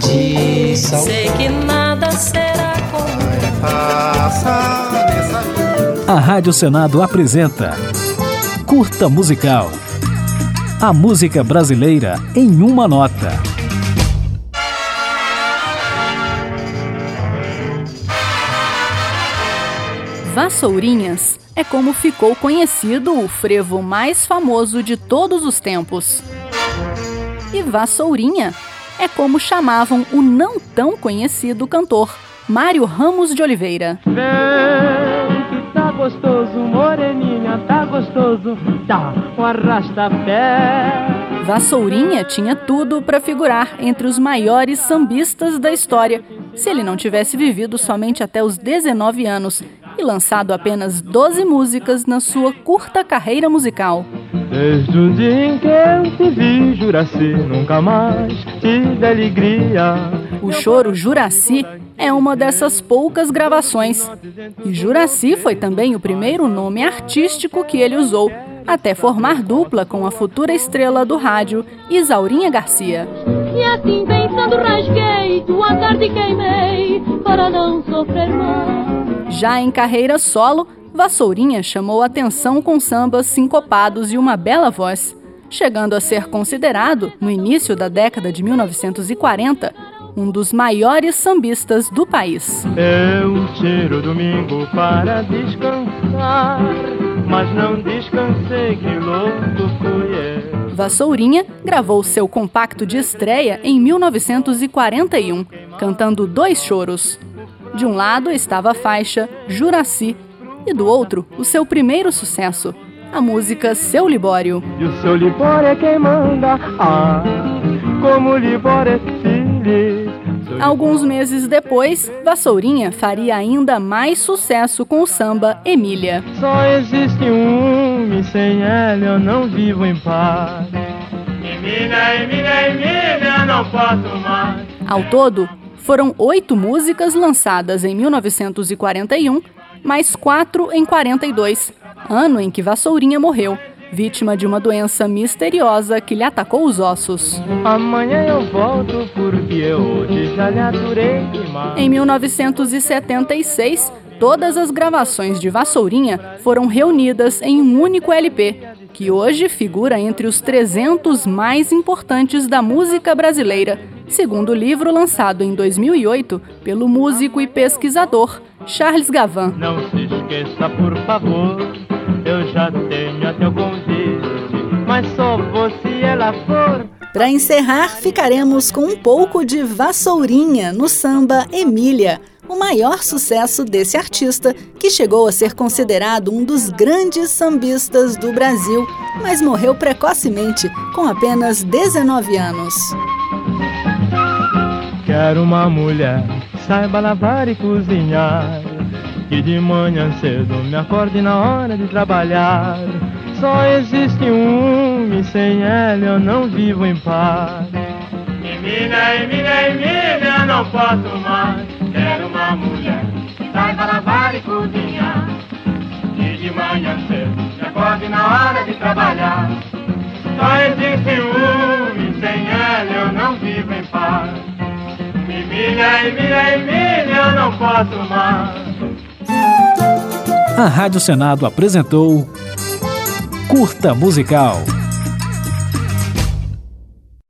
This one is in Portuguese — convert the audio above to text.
de sal. Sei que nada será como A Rádio Senado apresenta Curta Musical. A música brasileira em uma nota. Vassourinhas é como ficou conhecido o frevo mais famoso de todos os tempos. E Vassourinha é como chamavam o não tão conhecido cantor Mário Ramos de Oliveira. Vem que tá gostoso, moreninha, tá gostoso, tá o arrasta-pé. Vassourinha tinha tudo para figurar entre os maiores sambistas da história, se ele não tivesse vivido somente até os 19 anos e lançado apenas 12 músicas na sua curta carreira musical. Desde o dia em que eu te vi, Juraci, nunca mais tive alegria. O choro Juraci é uma dessas poucas gravações. E Juraci foi também o primeiro nome artístico que ele usou, até formar dupla com a futura estrela do rádio, Isaurinha Garcia. E assim pensando rasguei, tua tarde queimei, para não sofrer mais. Já em carreira solo, Vassourinha chamou atenção com sambas sincopados e uma bela voz, chegando a ser considerado, no início da década de 1940, um dos maiores sambistas do país. Eu tiro domingo para descansar, mas não descansei, que louco fui eu. Vassourinha gravou seu compacto de estreia em 1941, cantando dois choros. De um lado estava a faixa Juraci e do outro o seu primeiro sucesso, a música Seu Libório. E o seu Libório é quem manda, ah, como o Libório é feliz. Alguns meses depois, Vassourinha faria ainda mais sucesso com o samba Emília. Só existe um e sem ela eu não vivo em paz. Emília, Emília, Emília, não posso mais. Ao todo, foram oito músicas lançadas em 1941, mais quatro em 42, ano em que Vassourinha morreu, vítima de uma doença misteriosa que lhe atacou os ossos. Amanhã eu volto porque hoje já lhe aturei demais. Em 1976, todas as gravações de Vassourinha foram reunidas em um único LP, que hoje figura entre os 300 mais importantes da música brasileira, segundo o livro lançado em 2008 pelo músico e pesquisador Charles Gavan. Não se esqueça, por favor, eu já tenho até o convite, mas só vou se ela for. Para encerrar, ficaremos com um pouco de Vassourinha no samba Emília, o maior sucesso desse artista, que chegou a ser considerado um dos grandes sambistas do Brasil, mas morreu precocemente, com apenas 19 anos. Quero uma mulher saiba lavar e cozinhar, que de manhã cedo me acorde na hora de trabalhar. Só existe um e sem ela eu não vivo em paz. Emília, Emília, Emília, não posso mais. Quero uma mulher que saiba lavar e cozinhar, que de manhã cedo me acorde na hora de trabalhar. Só existe um e sem ela eu não vivo em paz. Emília, Emília, Emília, eu não posso mais. A Rádio Senado apresentou Curta Musical.